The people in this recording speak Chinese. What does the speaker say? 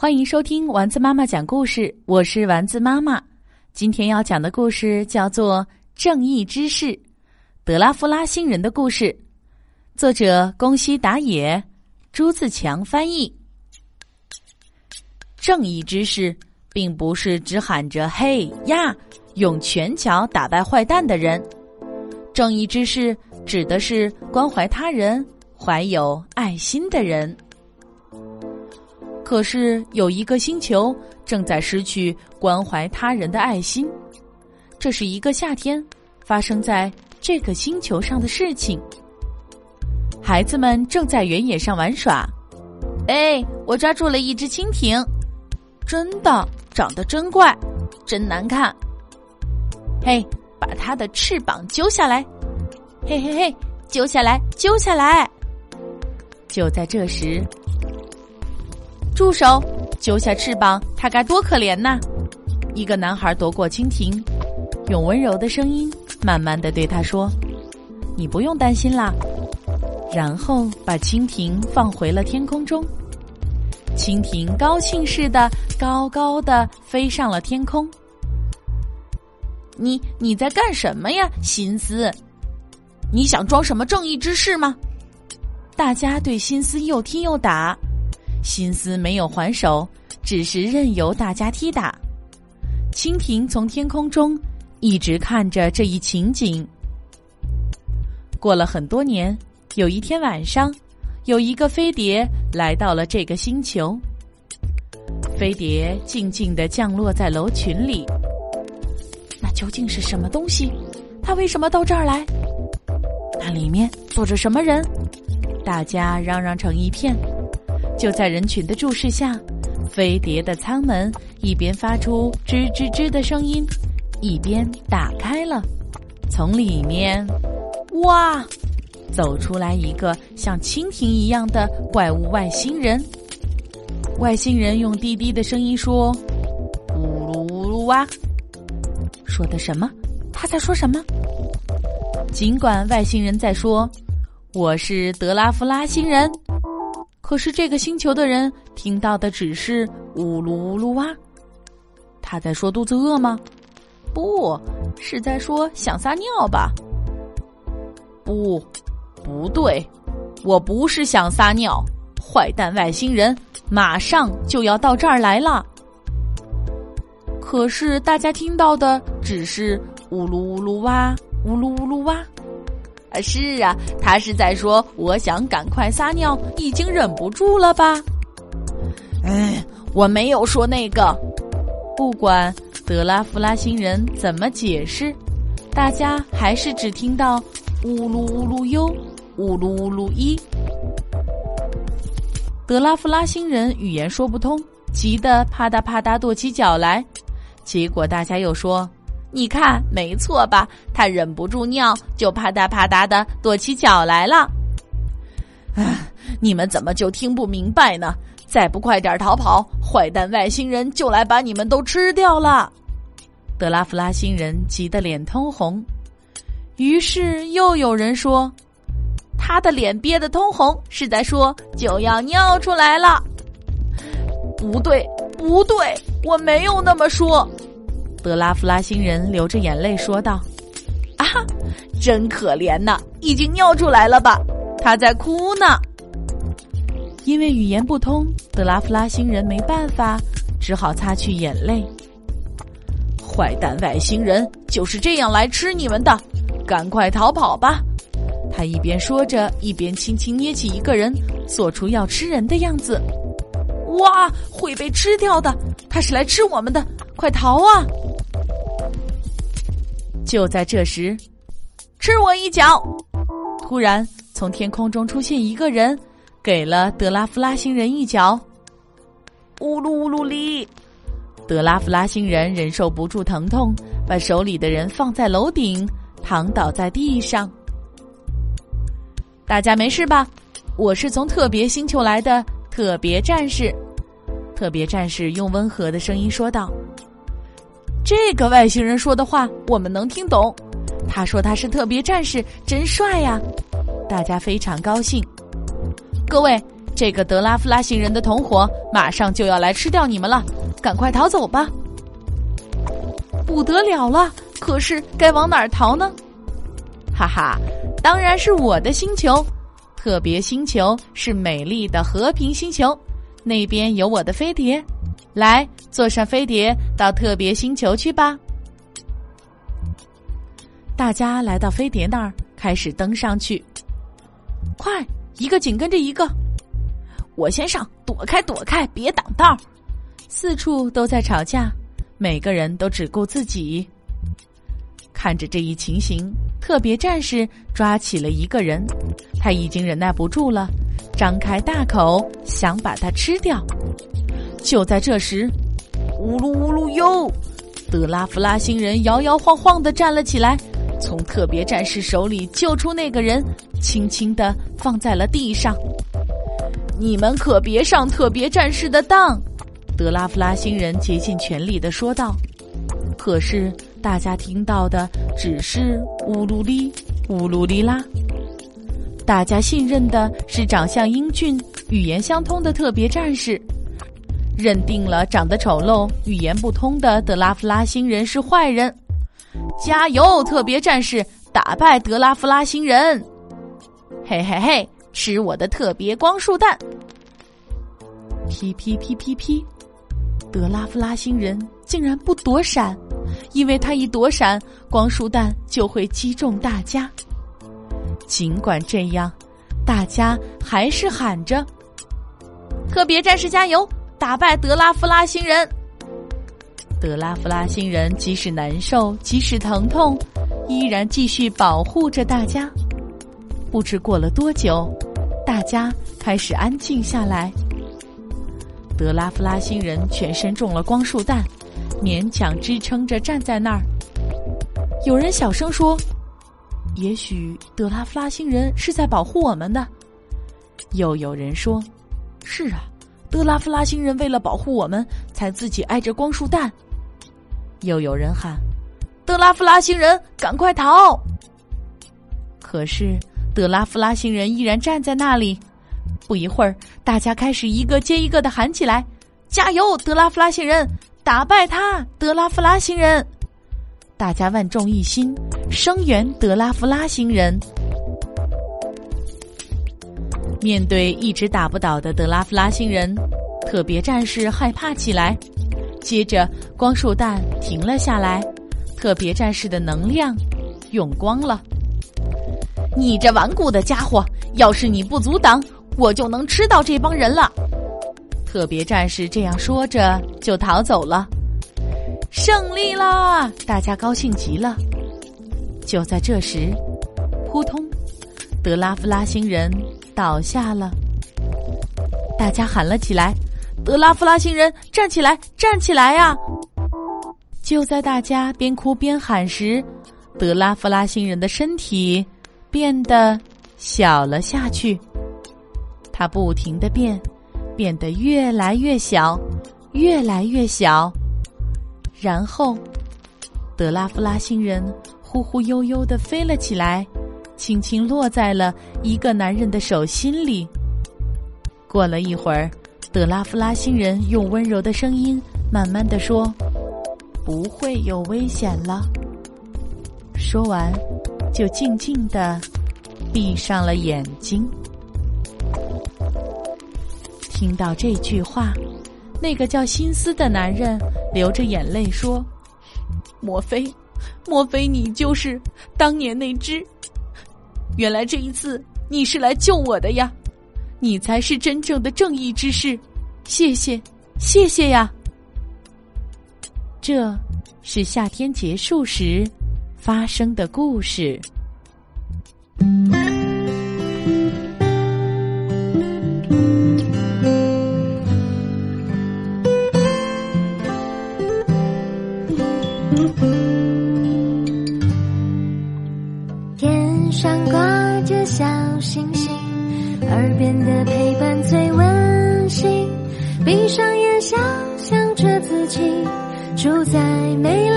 欢迎收听丸子妈妈讲故事，我是丸子妈妈。今天要讲的故事叫做《正义之士》，德拉夫拉星人的故事，作者宫西达也，朱自强翻译。正义之士并不是只喊着“嘿呀”，用拳脚打败坏蛋的人。正义之士指的是关怀他人、怀有爱心的人。可是有一个星球正在失去关怀他人的爱心，这是一个夏天发生在这个星球上的事情。孩子们正在原野上玩耍。哎，我抓住了一只蜻蜓，真的长得真怪，真难看。嘿，把它的翅膀揪下来！嘿嘿嘿，揪下来，揪下来！就在这时。住手！揪下翅膀，它该多可怜呐！一个男孩夺过蜻蜓，用温柔的声音慢慢的对他说：“你不用担心啦。”然后把蜻蜓放回了天空中。蜻蜓高兴似的高高的飞上了天空。你你在干什么呀，心思？你想装什么正义之士吗？大家对心思又踢又打。心思没有还手，只是任由大家踢打。蜻蜓从天空中一直看着这一情景。过了很多年，有一天晚上，有一个飞碟来到了这个星球。飞碟静静的降落在楼群里。那究竟是什么东西？它为什么到这儿来？那里面坐着什么人？大家嚷嚷成一片。就在人群的注视下，飞碟的舱门一边发出吱吱吱的声音，一边打开了。从里面，哇，走出来一个像蜻蜓一样的怪物外星人。外星人用低低的声音说：“呜噜呜噜哇。”说的什么？他在说什么？尽管外星人在说：“我是德拉夫拉星人。”可是这个星球的人听到的只是呜噜呜噜哇，他在说肚子饿吗？不是在说想撒尿吧？不，不对，我不是想撒尿。坏蛋外星人马上就要到这儿来了。可是大家听到的只是呜噜呜噜哇，呜噜呜噜哇。啊，是啊，他是在说我想赶快撒尿，已经忍不住了吧？哎，我没有说那个。不管德拉夫拉星人怎么解释，大家还是只听到呜噜呜噜哟，呜噜呜噜一。德拉夫拉星人语言说不通，急得啪嗒啪嗒跺起脚来。结果大家又说。你看，没错吧？他忍不住尿，就啪嗒啪嗒的跺起脚来了。唉，你们怎么就听不明白呢？再不快点逃跑，坏蛋外星人就来把你们都吃掉了！德拉夫拉星人急得脸通红。于是又有人说：“他的脸憋得通红，是在说就要尿出来了。”不对，不对，我没有那么说。德拉夫拉星人流着眼泪说道：“啊，真可怜呐，已经尿出来了吧？他在哭呢。因为语言不通，德拉夫拉星人没办法，只好擦去眼泪。坏蛋外星人就是这样来吃你们的，赶快逃跑吧！”他一边说着，一边轻轻捏起一个人，做出要吃人的样子。哇，会被吃掉的！他是来吃我们的，快逃啊！就在这时，吃我一脚！突然，从天空中出现一个人，给了德拉夫拉星人一脚。呜噜呜噜哩！德拉夫拉星人忍受不住疼痛，把手里的人放在楼顶，躺倒在地上。大家没事吧？我是从特别星球来的特别战士。特别战士用温和的声音说道。这个外星人说的话我们能听懂，他说他是特别战士，真帅呀！大家非常高兴。各位，这个德拉夫拉星人的同伙马上就要来吃掉你们了，赶快逃走吧！不得了了，可是该往哪儿逃呢？哈哈，当然是我的星球，特别星球是美丽的和平星球，那边有我的飞碟，来坐上飞碟到特别星球去吧。大家来到飞碟那儿，开始登上去。快，一个紧跟着一个。我先上，躲开，躲开，别挡道。四处都在吵架，每个人都只顾自己。看着这一情形，特别战士抓起了一个人，他已经忍耐不住了，张开大口想把他吃掉。就在这时，呜噜呜噜哟，德拉夫拉星人摇摇晃晃的站了起来。从特别战士手里救出那个人，轻轻的放在了地上。你们可别上特别战士的当，德拉夫拉星人竭尽全力的说道。可是大家听到的只是乌噜哩乌噜哩啦。大家信任的是长相英俊、语言相通的特别战士，认定了长得丑陋、语言不通的德拉夫拉星人是坏人。加油，特别战士！打败德拉夫拉星人！嘿嘿嘿，吃我的特别光束弹！噼噼噼噼噼，德拉夫拉星人竟然不躲闪，因为他一躲闪，光束弹就会击中大家。尽管这样，大家还是喊着：“特别战士加油，打败德拉夫拉星人！”德拉夫拉星人即使难受，即使疼痛，依然继续保护着大家。不知过了多久，大家开始安静下来。德拉夫拉星人全身中了光束弹，勉强支撑着站在那儿。有人小声说：“也许德拉夫拉星人是在保护我们的。”又有人说：“是啊，德拉夫拉星人为了保护我们，才自己挨着光束弹。”又有人喊：“德拉夫拉星人，赶快逃！”可是德拉夫拉星人依然站在那里。不一会儿，大家开始一个接一个的喊起来：“加油，德拉夫拉星人！打败他，德拉夫拉星人！”大家万众一心，声援德拉夫拉星人。面对一直打不倒的德拉夫拉星人，特别战士害怕起来。接着，光束弹停了下来，特别战士的能量用光了。你这顽固的家伙，要是你不阻挡，我就能吃到这帮人了。特别战士这样说着，就逃走了。胜利啦！大家高兴极了。就在这时，扑通，德拉夫拉星人倒下了。大家喊了起来。德拉夫拉星人，站起来，站起来呀！就在大家边哭边喊时，德拉夫拉星人的身体变得小了下去。它不停的变，变得越来越小，越来越小。然后，德拉夫拉星人忽忽悠悠的飞了起来，轻轻落在了一个男人的手心里。过了一会儿。德拉夫拉星人用温柔的声音慢慢的说：“不会有危险了。”说完，就静静的闭上了眼睛。听到这句话，那个叫辛斯的男人流着眼泪说：“莫非，莫非你就是当年那只？原来这一次你是来救我的呀！”你才是真正的正义之士，谢谢，谢谢呀！这是夏天结束时发生的故事。耳边的陪伴最温馨，闭上眼，想象着自己住在没有